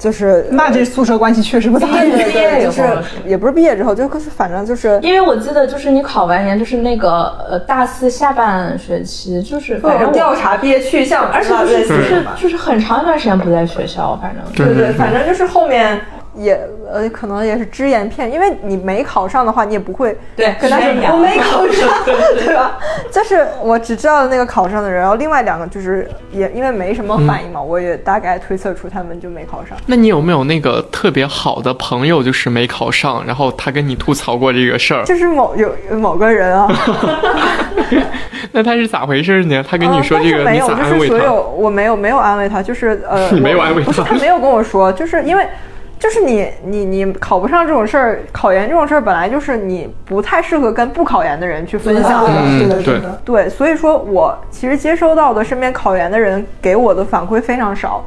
就是那这宿舍关系确实不咋对地。对对，就是毕业以后也不是毕业之后，就是反正就是因为我记得就是你考完研，就是那个呃大四下半学期，就是反正调查毕业去向，而且就是就是就是很长一段时间不在学校，反正对对，反正就是后面也呃，可能也是只言片语，因为你没考上的话，你也不会对跟他说我没考上，对吧？就是我只知道那个考上的人，然后另外两个就是也因为没什么反应嘛，我也大概推测出他们就没考上。那你有没有那个特别好的朋友，就是没考上，然后他跟你吐槽过这个事儿？就是某有有某个人啊，那他是咋回事呢？他跟你说呃这个，没有，就是？所有我没有没有安慰他，就是呃，你没有安慰他不是他没有跟我说，就是因为。就是你你你考不上这种事儿，考研这种事儿本来就是你不太适合跟不考研的人去分享。的，对的，对。的。对，所以说我其实接收到的身边考研的人给我的反馈非常少，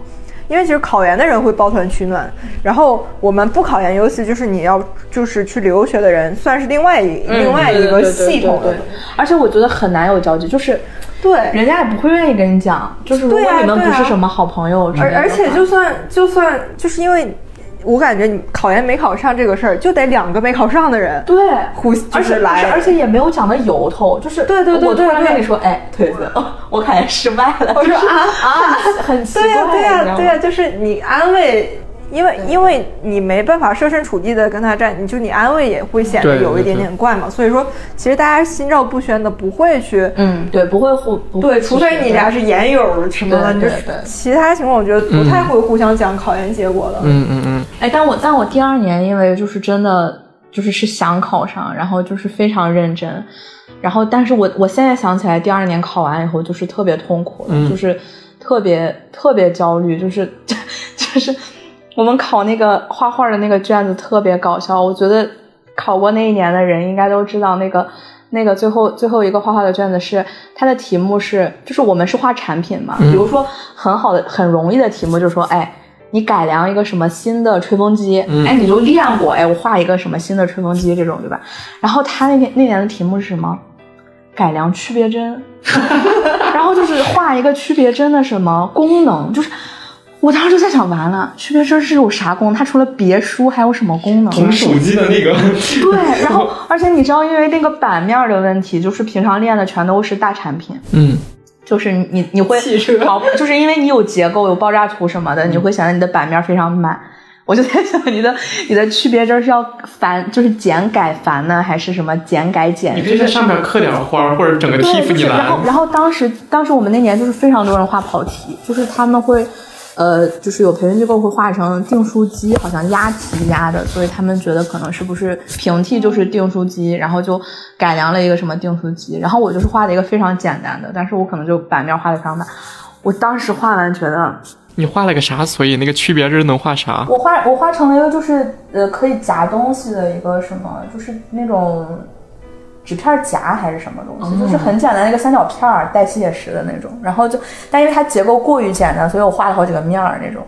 因为其实考研的人会抱团取暖，然后我们不考研，尤其就是你要就是去留学的人，算是另外一、另外一个系统的，而且我觉得很难有交集，就是对。人家也不会愿意跟你讲，就是如果你们不是什么好朋友而而且就算就算就是因为，我感觉你考研没考上这个事儿，就得两个没考上的人对，互就而且是来，而且也没有讲的由头，就是对对对我突然跟你说，哎，腿子，哦我考研失败了，我说啊啊，很奇怪，对呀、对呀、就是你安慰。因为因为你没办法设身处地的跟他站，你就你安慰也会显得有一点点怪嘛。所以说，其实大家心照不宣的，不会去嗯，对，不会互，不会对，除非你俩是研友什么的，就是对对对其他情况，我觉得不太会互相讲考研结果的。嗯嗯嗯，哎，但我但我第二年因为就是真的就是是想考上，然后就是非常认真，然后但是我我现在想起来，第二年考完以后就是特别痛苦就是特别特别焦虑，就是就 就是我们考那个画画的那个卷子特别搞笑。我觉得考过那一年的人应该都知道，那个那个最后最后一个画画的卷子是它的题目是，就是我们是画产品嘛，比如说很好的很容易的题目，就是说，哎。你改良一个什么新的吹风机？哎，你就练过哎，我画一个什么新的吹风机这种对吧？然后他那天那年的题目是什么？改良区别针，然后就是画一个区别针的什么功能？就是我当时就在想，完了，区别针是有啥功能？它除了别书还有什么功能？同手机的那个。对，然后而且你知道，因为那个版面的问题，就是平常练的全都是大产品。嗯。就是你你会好，就是因为你有结构有爆炸图什么的，你会显得你的版面非常满。我就在想，你的你的区别针是要繁，就是简改繁呢，还是什么简改简？你可以在上面刻点花，或者整个题幅你来。然后然后当时当时我们那年就是非常多人画跑题，就是他们会。呃，就是有培训机构会画成订书机，好像押题押的，所以他们觉得可能是不是平替就是订书机，然后就改良了一个什么订书机。然后我就是画了一个非常简单的，但是我可能就版面画的非常满。我当时画完觉得，你画了个啥？所以那个区别是能画啥？我画我画成了一个就是呃可以夹东西的一个什么，就是那种。纸片夹还是什么东西，就是很简单的一个三角片儿，带吸铁石的那种。然后就，但因为它结构过于简单，所以我画了好几个面儿那种。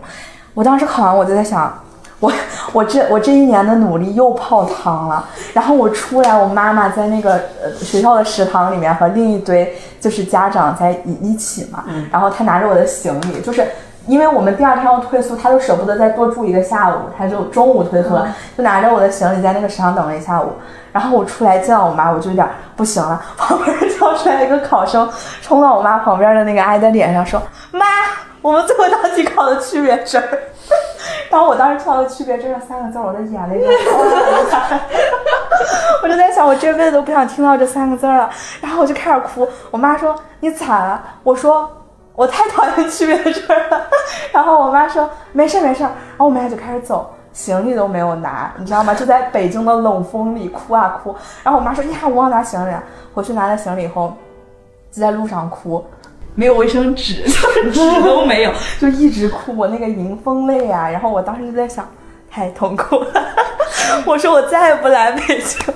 我当时考完，我就在想，我我这我这一年的努力又泡汤了。然后我出来，我妈妈在那个呃学校的食堂里面和另一堆就是家长在一一起嘛。然后她拿着我的行李，就是因为我们第二天要退宿，他就舍不得再多住一个下午，他就中午退宿了，就拿着我的行李在那个食堂等了一下午。然后我出来见到我妈，我就有点不行了。旁边跳出来一个考生，冲到我妈旁边的那个阿姨的脸上说：“妈，我们最后一道题考的区别针。”然后我当时听到“区别针”这三个字，我的眼泪就哗啦下来。我就在想，我这辈子都不想听到这三个字了。然后我就开始哭。我妈说：“你惨了。”我说：“我太讨厌区别针了。”然后我妈说：“没事没事。”然后我们俩就开始走。行李都没有拿，你知道吗？就在北京的冷风里哭啊哭。然后我妈说：“呀，我忘拿行李了。”回去拿了行李以后，就在路上哭，没有卫生纸，纸都没有，就一直哭。我那个迎风泪啊。然后我当时就在想，太痛苦了。我说我再也不来北京。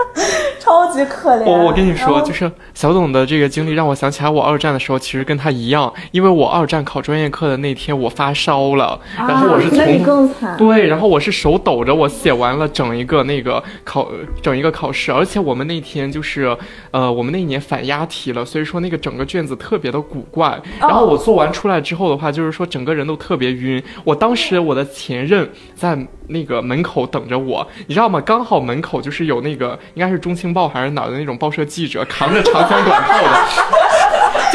超级可怜。我我跟你说，就是小董的这个经历让我想起来，我二战的时候其实跟他一样，因为我二战考专业课的那天我发烧了，然后我是从对，然后我是手抖着我写完了整一个那个考整一个考试，而且我们那天就是呃我们那一年反押题了，所以说那个整个卷子特别的古怪，然后我做完出来之后的话，就是说整个人都特别晕。我当时我的前任在那个门口等着我，你知道吗？刚好门口就是有那个。应该是中青报还是哪的那种报社记者，扛着长枪短炮的。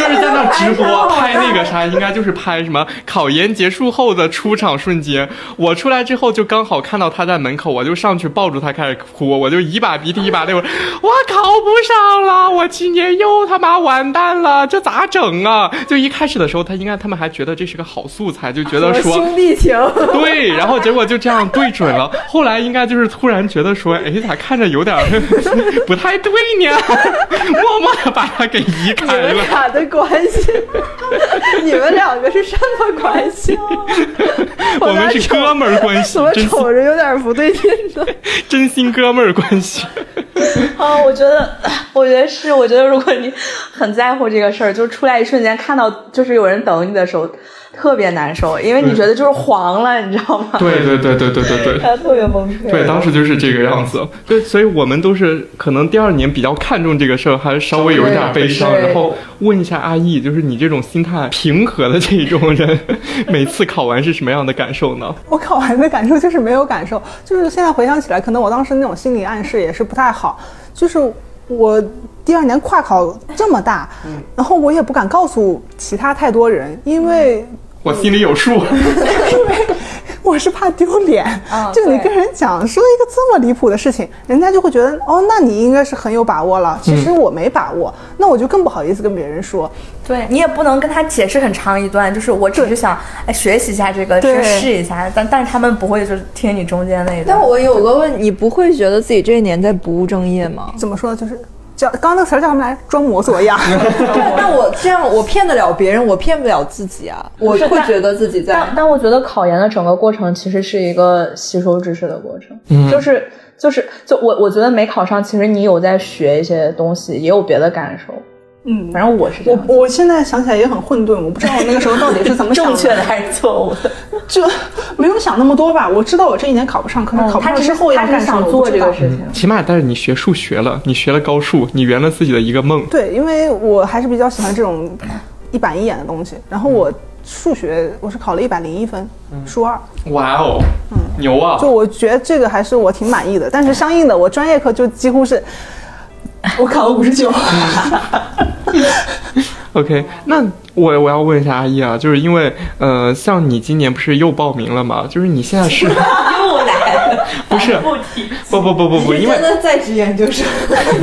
就是在那直播 拍那个啥，应该就是拍什么考研结束后的出场瞬间。我出来之后就刚好看到他在门口，我就上去抱住他开始哭，我就一把鼻涕一把泪，我 我考不上了，我今年又他妈完蛋了，这咋整啊？就一开始的时候，他应该他们还觉得这是个好素材，就觉得说兄弟情。对，然后结果就这样对准了。后来应该就是突然觉得说，哎，咋看着有点不太对呢？默默的把他给移开了。关系，你们两个是什么关系？我们是哥们儿关系，怎么瞅着有点不对劲呢？真心哥们儿关系。啊，我觉得，我觉得是，我觉得如果你很在乎这个事儿，就出来一瞬间看到就是有人等你的时候。特别难受，因为你觉得就是黄了，你知道吗？对对对对对对对，他 特别崩溃。对，当时就是这个样子。对，所以我们都是可能第二年比较看重这个事儿，还是稍微有一点悲伤。然后问一下阿易，就是你这种心态平和的这种人，每次考完是什么样的感受呢？我考完的感受就是没有感受，就是现在回想起来，可能我当时那种心理暗示也是不太好。就是我第二年跨考这么大，然后我也不敢告诉其他太多人，因为。我心里有数，因为我是怕丢脸。就你跟人讲说一个这么离谱的事情，人家就会觉得哦，那你应该是很有把握了。其实我没把握，那我就更不好意思跟别人说。对你也不能跟他解释很长一段，就是我只是想哎学习一下这个，去试一下。但但是他们不会就是听你中间那一段。但我有个问，你不会觉得自己这一年在不务正业吗？怎么说？就是。叫刚刚那个词儿叫什么来？装模作样。但我这样，我骗得了别人，我骗不了自己啊！我是但会觉得自己在但但我觉得考研的整个过程其实是一个吸收知识的过程，嗯就是就是就我我觉得没考上，其实你有在学一些东西，也有别的感受。嗯，反正我是这样。我我现在想起来也很混沌，我不知道我那个时候到底是怎么 正确的还是错误的？就没有想那么多吧。我知道我这一年考不上，可是考不上之后要他只是干什么想做这个事情。起码但是你学数学了，你学了高数，你圆了自己的一个梦。对，因为我还是比较喜欢这种一板一眼的东西。然后我数学我是考了一百零一分，数二。哇哦，牛啊！就我觉得这个还是我挺满意的，但是相应的我专业课就几乎是，我考了五十九。OK，那我我要问一下阿姨啊，就是因为呃，像你今年不是又报名了吗？就是你现在是 不是不不不不不，因为真的在职研究生，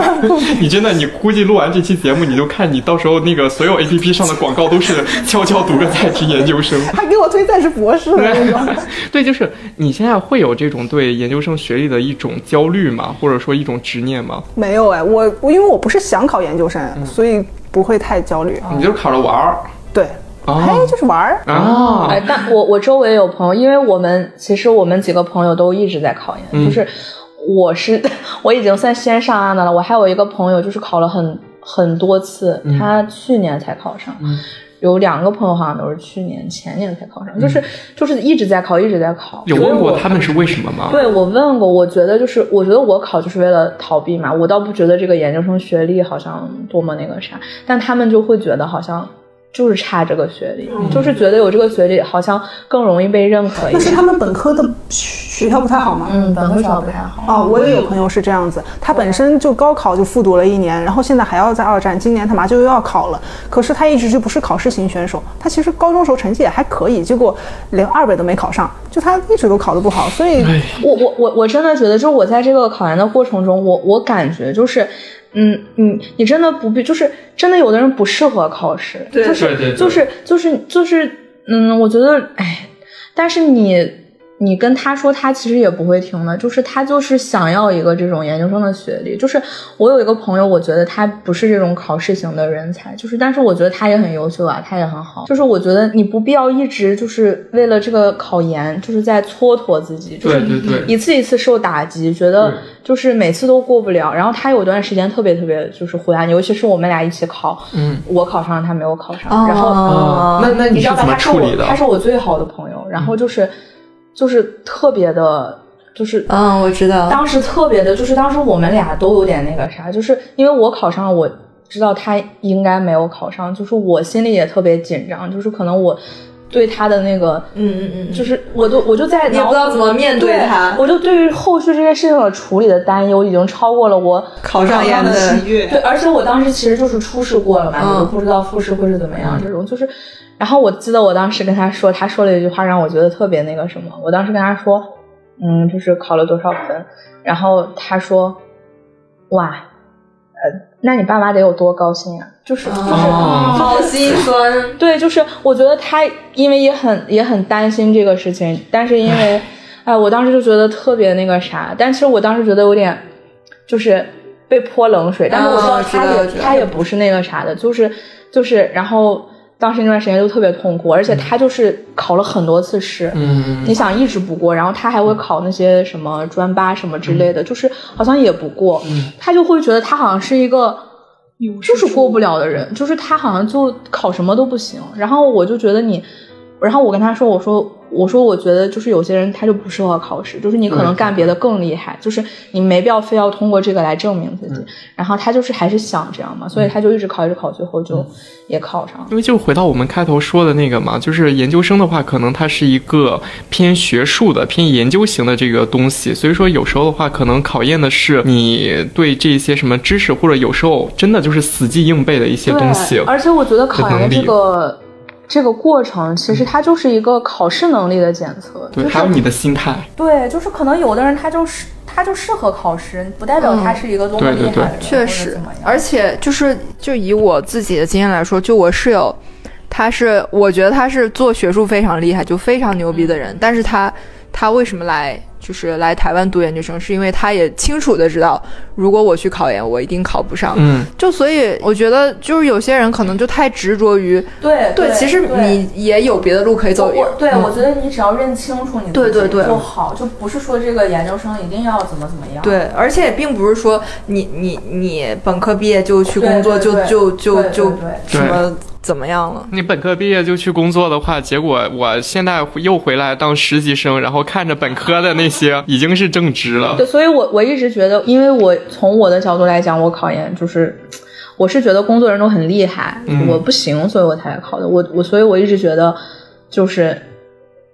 你真的你估计录完这期节目，你就看你到时候那个所有 APP 上的广告都是悄悄读个在职研究生。还给我推在职博士的那种。对，就是你现在会有这种对研究生学历的一种焦虑吗？或者说一种执念吗？没有哎，我我因为我不是想考研究生，所以不会太焦虑。你就是考着玩儿对，啊嘿，就是玩儿。啊哎，但我我周围有朋友，因为我们其实我们几个朋友都一直在考研，嗯就是我是 我已经算先上岸的了，我还有一个朋友就是考了很很多次，嗯他去年才考上。有两个朋友好像都是去年、前年才考上，就是就是一直在考，一直在考。嗯有问过他们是为什么吗？对我问过，我觉得就是，我觉得我考就是为了逃避嘛，我倒不觉得这个研究生学历好像多么那个啥，但他们就会觉得好像就是差这个学历，就是觉得有这个学历好像更容易被认可一点。那是他们本科的学校不太好嘛？嗯，本科学校不太好。哦，我也有朋友是这样子，他本身就高考就复读了一年，然后现在还要在二战，今年他马上就又要考了。可是他一直就不是考试型选手，他其实高中时候成绩也还可以，结果连二本都没考上，就他一直都考得不好，所以我我我我真的觉得，就是我在这个考研的过程中，我我感觉就是。嗯，你你真的不必，就是真的有的人不适合考试，对。就是对对对。就是就是就是，嗯，我觉得，哎，但是你你跟他说，他其实也不会听的，就是他就是想要一个这种研究生的学历。就是我有一个朋友，我觉得他不是这种考试型的人才，就是但是我觉得他也很优秀啊，他也很好。就是我觉得你不必要一直就是为了这个考研，就是在蹉跎自己，就是对对对一次一次受打击，觉得就是每次都过不了。然后他有段时间特别特别就是灰暗，尤其是我们俩一起考，嗯，我考上了，他没有考上，然后啊，那那你知道吧？你是怎么他是我，处理的？他是我最好的朋友，然后就是、就是特别的，就是嗯，我知道，当时特别的，就是当时我们俩都有点那个啥，就是因为我考上了，我知道他应该没有考上，就是我心里也特别紧张，就是可能我对他的那个，嗯嗯嗯，就是我都我就在你也不知道怎么面对他我就对于后续这件事情的处理的担忧已经超过了我考上研的喜悦。对，而且我当时其实就是初试过了嘛，嗯我都不知道复试会是怎么样，这种就是。然后我记得我当时跟他说，他说了一句话让我觉得特别那个什么。我当时跟他说，嗯，就是考了多少分，然后他说，哇，呃，那你爸妈得有多高兴呀、就是就是、哦。好心酸，对，就是我觉得他因为也很也很担心这个事情，但是因为，哎，我当时就觉得特别那个啥，但其实我当时觉得有点就是被泼冷水，但是我知道他也、道知道。他也不是那个啥的，就是就是然后当时那段时间就特别痛苦，而且他就是考了很多次试，嗯，你想一直不过，然后他还会考那些什么专八什么之类的，就是好像也不过，他就会觉得他好像是一个就是过不了的人，就是他好像就考什么都不行。然后我就觉得你，然后我跟他说，我说我说我觉得就是有些人他就不适合考试，就是你可能干别的更厉害，就是你没必要非要通过这个来证明自己。然后他就是还是想这样嘛，所以他就一直考一直考，最后就也考上了。因为就回到我们开头说的那个嘛，就是研究生的话，可能它是一个偏学术的、偏研究型的这个东西，所以说有时候的话，可能考验的是你对这些什么知识，或者有时候真的就是死记硬背的一些东西，。而且我觉得考研这个这个过程，其实它就是一个考试能力的检测。对，就是还有你的心态。对，就是可能有的人他就是他就适合考试，不代表他是一个多么对对对厉害的人，确实而且就是就以我自己的经验来说，就我室友，他是我觉得他是做学术非常厉害，就非常牛逼的人，但是他他为什么来。就是来台湾读研究生，是因为他也清楚的知道，如果我去考研，我一定考不上。嗯，就所以我觉得，就是有些人可能就太执着于对对，其实你也有别的路可以走。对，我觉得你只要认清楚你对对对就好，就不是说这个研究生一定要怎么怎么样。对，而且并不是说你你你本科毕业就去工作，就就就就什么。怎么样了？你本科毕业就去工作的话，结果我现在又回来当实习生，然后看着本科的那些已经是正职了。对，所以我我一直觉得，因为我从我的角度来讲，我考研就是，我是觉得工作人都很厉害，我不行，所以我才来考的。我我所以我一直觉得就是。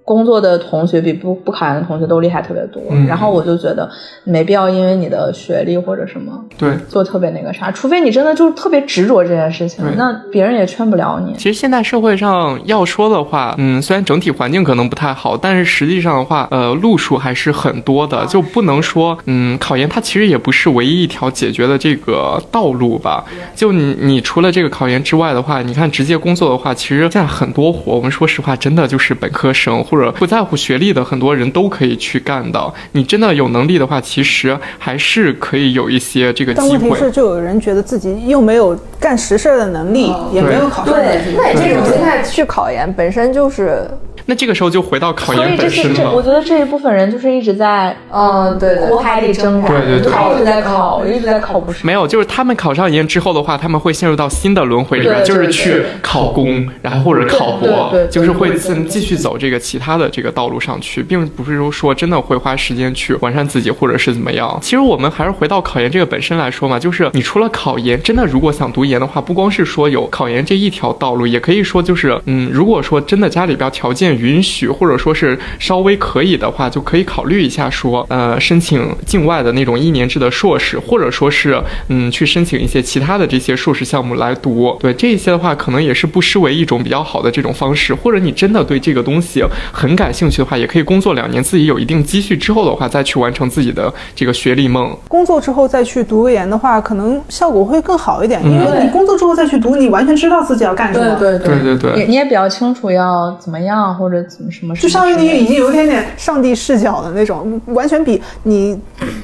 工作的同学比不不考研的同学都厉害特别多，然后我就觉得没必要因为你的学历或者什么，对，就特别那个啥，除非你真的就特别执着这件事情，那别人也劝不了你。其实现在社会上要说的话，嗯，虽然整体环境可能不太好，但是实际上的话，呃，路数还是很多的，就不能说，嗯，考研它其实也不是唯一一条解决的这个道路吧。就你你除了这个考研之外的话，你看直接工作的话，其实现在很多活，我们说实话，真的就是本科生或者不在乎学历的很多人都可以去干的。你真的有能力的话，其实还是可以有一些这个机会。但问题是，就有人觉得自己又没有干实事的能力，也没有考上。对，那这种心态去考研本身就是。那这个时候就回到考研本身了。我觉得这一部分人就是一直在嗯，对，苦海里挣扎，对对对，一直在考，一直在考不上。没有，就是他们考上研之后的话，他们会陷入到新的轮回里面，就是去考公，然后或者考博，就是会继继续走这个其他他的这个道路上去，并不是说真的会花时间去完善自己，或者是怎么样。其实我们还是回到考研这个本身来说嘛，就是你除了考研，真的如果想读研的话，不光是说有考研这一条道路，也可以说就是嗯，如果说真的家里边条件允许，或者说是稍微可以的话，就可以考虑一下，说呃申请境外的那种一年制的硕士，或者说是嗯去申请一些其他的这些硕士项目来读。对这一些的话，可能也是不失为一种比较好的这种方式。或者你真的对这个东西很感兴趣的话，也可以工作两年，自己有一定积蓄之后的话，再去完成自己的这个学历梦。工作之后再去读个研的话，可能效果会更好一点，因为你工作之后再去读，你完全知道自己要干什么。对对对对对，你也比较清楚要怎么样或者怎么什么。就相当于你已经有点点上帝视角的那种，完全比你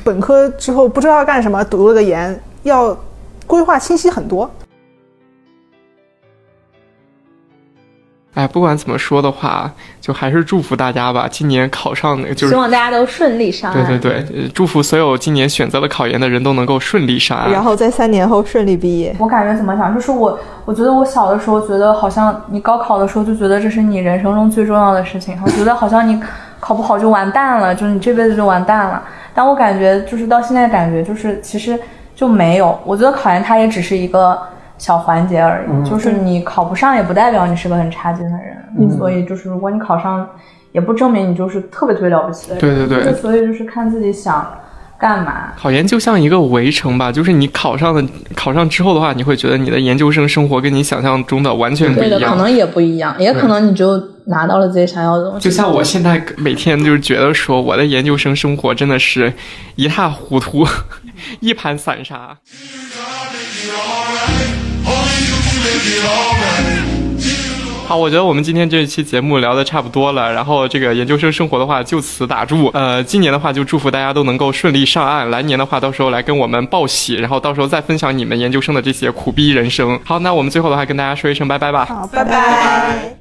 本科之后不知道干什么读了个研要规划清晰很多。哎，不管怎么说的话，就还是祝福大家吧。今年考上那个，就是希望大家都顺利上岸。对对对，祝福所有今年选择了考研的人都能够顺利上岸，然后在三年后顺利毕业。我感觉怎么讲，就是我，我觉得我小的时候觉得好像你高考的时候就觉得这是你人生中最重要的事情，我觉得好像你考不好就完蛋了，就是你这辈子就完蛋了。但我感觉就是到现在感觉就是其实就没有，我觉得考研它也只是一个。小环节而已，就是你考不上也不代表你是个很差劲的人，所以就是如果你考上，也不证明你就是特别特别了不起的人。对对对，所以就是看自己想干嘛。考研就像一个围城吧，就是你考上的，考上之后的话，你会觉得你的研究生生活跟你想象中的完全不一样，对的可能也不一样，也可能你就拿到了自己想要的东西。就像我现在每天就是觉得说，我的研究生生活真的是一塌糊涂，一盘散沙。好，我觉得我们今天这一期节目聊的差不多了，然后这个研究生生活的话就此打住。呃，今年的话就祝福大家都能够顺利上岸，来年的话到时候来跟我们报喜，然后到时候再分享你们研究生的这些苦逼人生。好，那我们最后的话跟大家说一声拜拜吧。好，拜拜。